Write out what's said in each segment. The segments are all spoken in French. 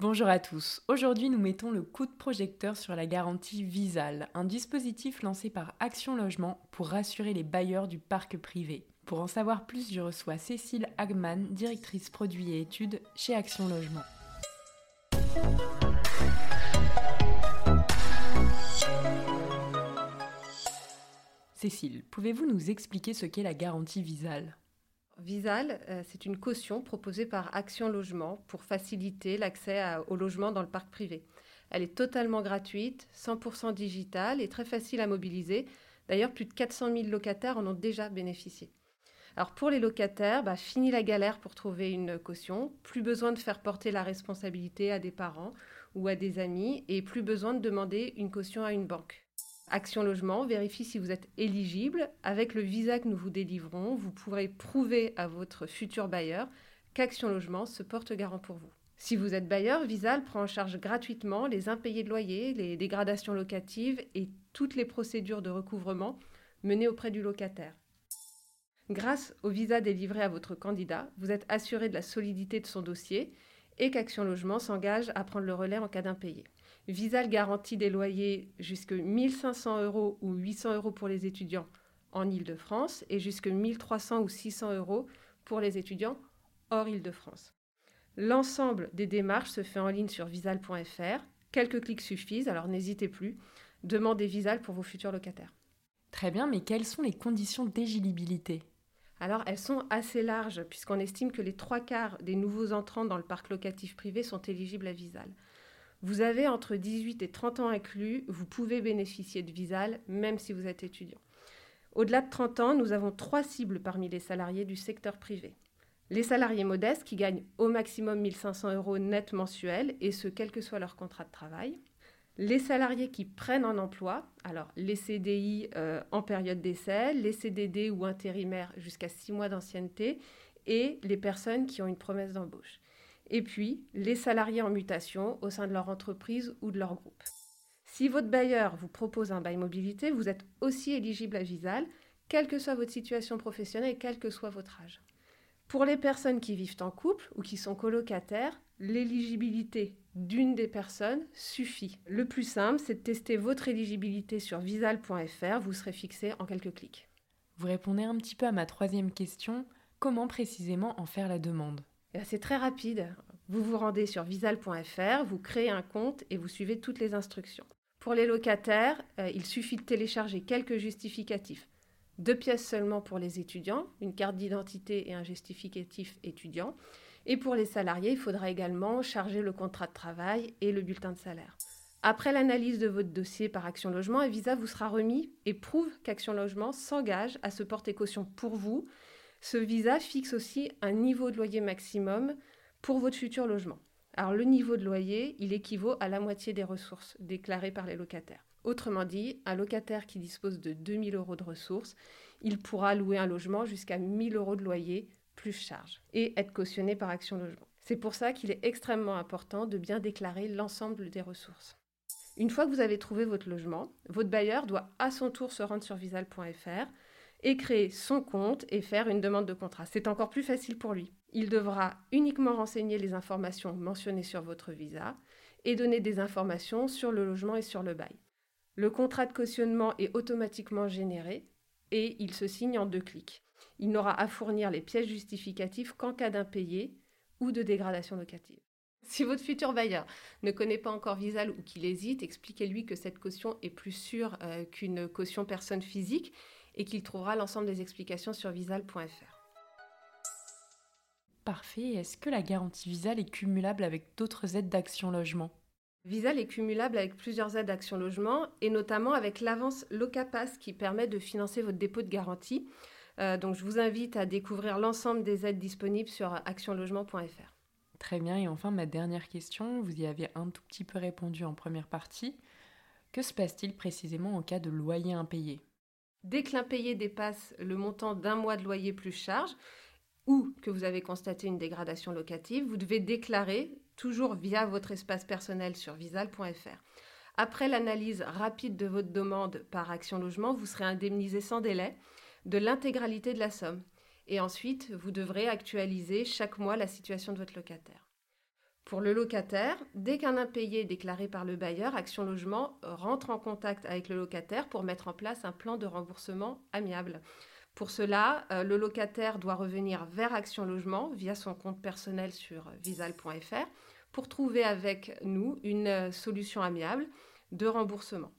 Bonjour à tous. Aujourd'hui, nous mettons le coup de projecteur sur la garantie Visal, un dispositif lancé par Action Logement pour rassurer les bailleurs du parc privé. Pour en savoir plus, je reçois Cécile Hagman, directrice produits et études chez Action Logement. Cécile, pouvez-vous nous expliquer ce qu'est la garantie Visal Visal, euh, c'est une caution proposée par Action Logement pour faciliter l'accès au logement dans le parc privé. Elle est totalement gratuite, 100% digitale et très facile à mobiliser. D'ailleurs, plus de 400 000 locataires en ont déjà bénéficié. Alors pour les locataires, bah, fini la galère pour trouver une caution, plus besoin de faire porter la responsabilité à des parents ou à des amis et plus besoin de demander une caution à une banque. Action Logement vérifie si vous êtes éligible. Avec le visa que nous vous délivrons, vous pourrez prouver à votre futur bailleur qu'Action Logement se porte garant pour vous. Si vous êtes bailleur, Visal prend en charge gratuitement les impayés de loyer, les dégradations locatives et toutes les procédures de recouvrement menées auprès du locataire. Grâce au visa délivré à votre candidat, vous êtes assuré de la solidité de son dossier et qu'Action Logement s'engage à prendre le relais en cas d'impayé. Visal garantit des loyers jusqu'à 1500 euros ou 800 euros pour les étudiants en Ile-de-France et jusqu'à 1300 ou 600 euros pour les étudiants hors Ile-de-France. L'ensemble des démarches se fait en ligne sur visal.fr. Quelques clics suffisent, alors n'hésitez plus. Demandez Visal pour vos futurs locataires. Très bien, mais quelles sont les conditions d'éligibilité? Alors, elles sont assez larges, puisqu'on estime que les trois quarts des nouveaux entrants dans le parc locatif privé sont éligibles à Visal. Vous avez entre 18 et 30 ans inclus, vous pouvez bénéficier de Visal même si vous êtes étudiant. Au-delà de 30 ans, nous avons trois cibles parmi les salariés du secteur privé. Les salariés modestes qui gagnent au maximum 1500 euros net mensuels, et ce, quel que soit leur contrat de travail. Les salariés qui prennent un emploi, alors les CDI euh, en période d'essai, les CDD ou intérimaires jusqu'à 6 mois d'ancienneté, et les personnes qui ont une promesse d'embauche et puis les salariés en mutation au sein de leur entreprise ou de leur groupe. Si votre bailleur vous propose un bail mobilité, vous êtes aussi éligible à Visal, quelle que soit votre situation professionnelle et quel que soit votre âge. Pour les personnes qui vivent en couple ou qui sont colocataires, l'éligibilité d'une des personnes suffit. Le plus simple, c'est de tester votre éligibilité sur visal.fr, vous serez fixé en quelques clics. Vous répondez un petit peu à ma troisième question, comment précisément en faire la demande? C'est très rapide. Vous vous rendez sur visal.fr, vous créez un compte et vous suivez toutes les instructions. Pour les locataires, euh, il suffit de télécharger quelques justificatifs. Deux pièces seulement pour les étudiants, une carte d'identité et un justificatif étudiant. Et pour les salariés, il faudra également charger le contrat de travail et le bulletin de salaire. Après l'analyse de votre dossier par Action Logement, un visa vous sera remis et prouve qu'Action Logement s'engage à se porter caution pour vous ce visa fixe aussi un niveau de loyer maximum pour votre futur logement. Alors le niveau de loyer, il équivaut à la moitié des ressources déclarées par les locataires. Autrement dit, un locataire qui dispose de 2000 euros de ressources, il pourra louer un logement jusqu'à 1000 euros de loyer plus charge et être cautionné par Action Logement. C'est pour ça qu'il est extrêmement important de bien déclarer l'ensemble des ressources. Une fois que vous avez trouvé votre logement, votre bailleur doit à son tour se rendre sur visal.fr et créer son compte et faire une demande de contrat. C'est encore plus facile pour lui. Il devra uniquement renseigner les informations mentionnées sur votre visa et donner des informations sur le logement et sur le bail. Le contrat de cautionnement est automatiquement généré et il se signe en deux clics. Il n'aura à fournir les pièces justificatives qu'en cas d'impayé ou de dégradation locative. Si votre futur bailleur ne connaît pas encore Visal ou qu'il hésite, expliquez-lui que cette caution est plus sûre euh, qu'une caution personne physique et qu'il trouvera l'ensemble des explications sur visal.fr. Parfait. Est-ce que la garantie Visal est cumulable avec d'autres aides d'action logement? Visal est cumulable avec plusieurs aides d'action logement et notamment avec l'avance Locapass qui permet de financer votre dépôt de garantie. Euh, donc je vous invite à découvrir l'ensemble des aides disponibles sur actionlogement.fr. Très bien. Et enfin, ma dernière question, vous y avez un tout petit peu répondu en première partie. Que se passe-t-il précisément en cas de loyer impayé? Dès que l'impayé dépasse le montant d'un mois de loyer plus charge, ou que vous avez constaté une dégradation locative, vous devez déclarer, toujours via votre espace personnel sur visal.fr. Après l'analyse rapide de votre demande par Action Logement, vous serez indemnisé sans délai de l'intégralité de la somme. Et ensuite, vous devrez actualiser chaque mois la situation de votre locataire. Pour le locataire, dès qu'un impayé est déclaré par le bailleur, Action Logement rentre en contact avec le locataire pour mettre en place un plan de remboursement amiable. Pour cela, euh, le locataire doit revenir vers Action Logement via son compte personnel sur visal.fr pour trouver avec nous une euh, solution amiable de remboursement.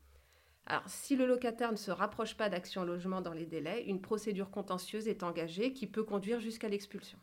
Alors, si le locataire ne se rapproche pas d'Action Logement dans les délais, une procédure contentieuse est engagée qui peut conduire jusqu'à l'expulsion.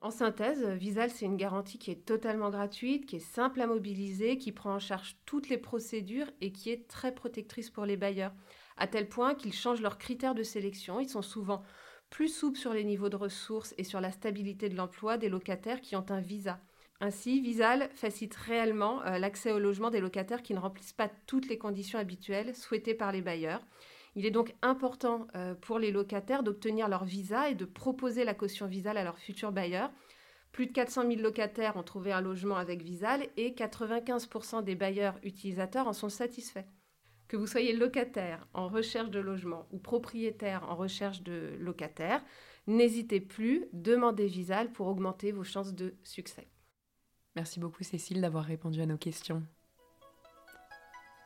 En synthèse, Visal, c'est une garantie qui est totalement gratuite, qui est simple à mobiliser, qui prend en charge toutes les procédures et qui est très protectrice pour les bailleurs, à tel point qu'ils changent leurs critères de sélection. Ils sont souvent plus souples sur les niveaux de ressources et sur la stabilité de l'emploi des locataires qui ont un visa. Ainsi, Visal facilite réellement euh, l'accès au logement des locataires qui ne remplissent pas toutes les conditions habituelles souhaitées par les bailleurs. Il est donc important euh, pour les locataires d'obtenir leur visa et de proposer la caution Visal à leurs futurs bailleurs. Plus de 400 000 locataires ont trouvé un logement avec Visal et 95% des bailleurs utilisateurs en sont satisfaits. Que vous soyez locataire en recherche de logement ou propriétaire en recherche de locataire, n'hésitez plus, demandez Visal pour augmenter vos chances de succès. Merci beaucoup Cécile d'avoir répondu à nos questions.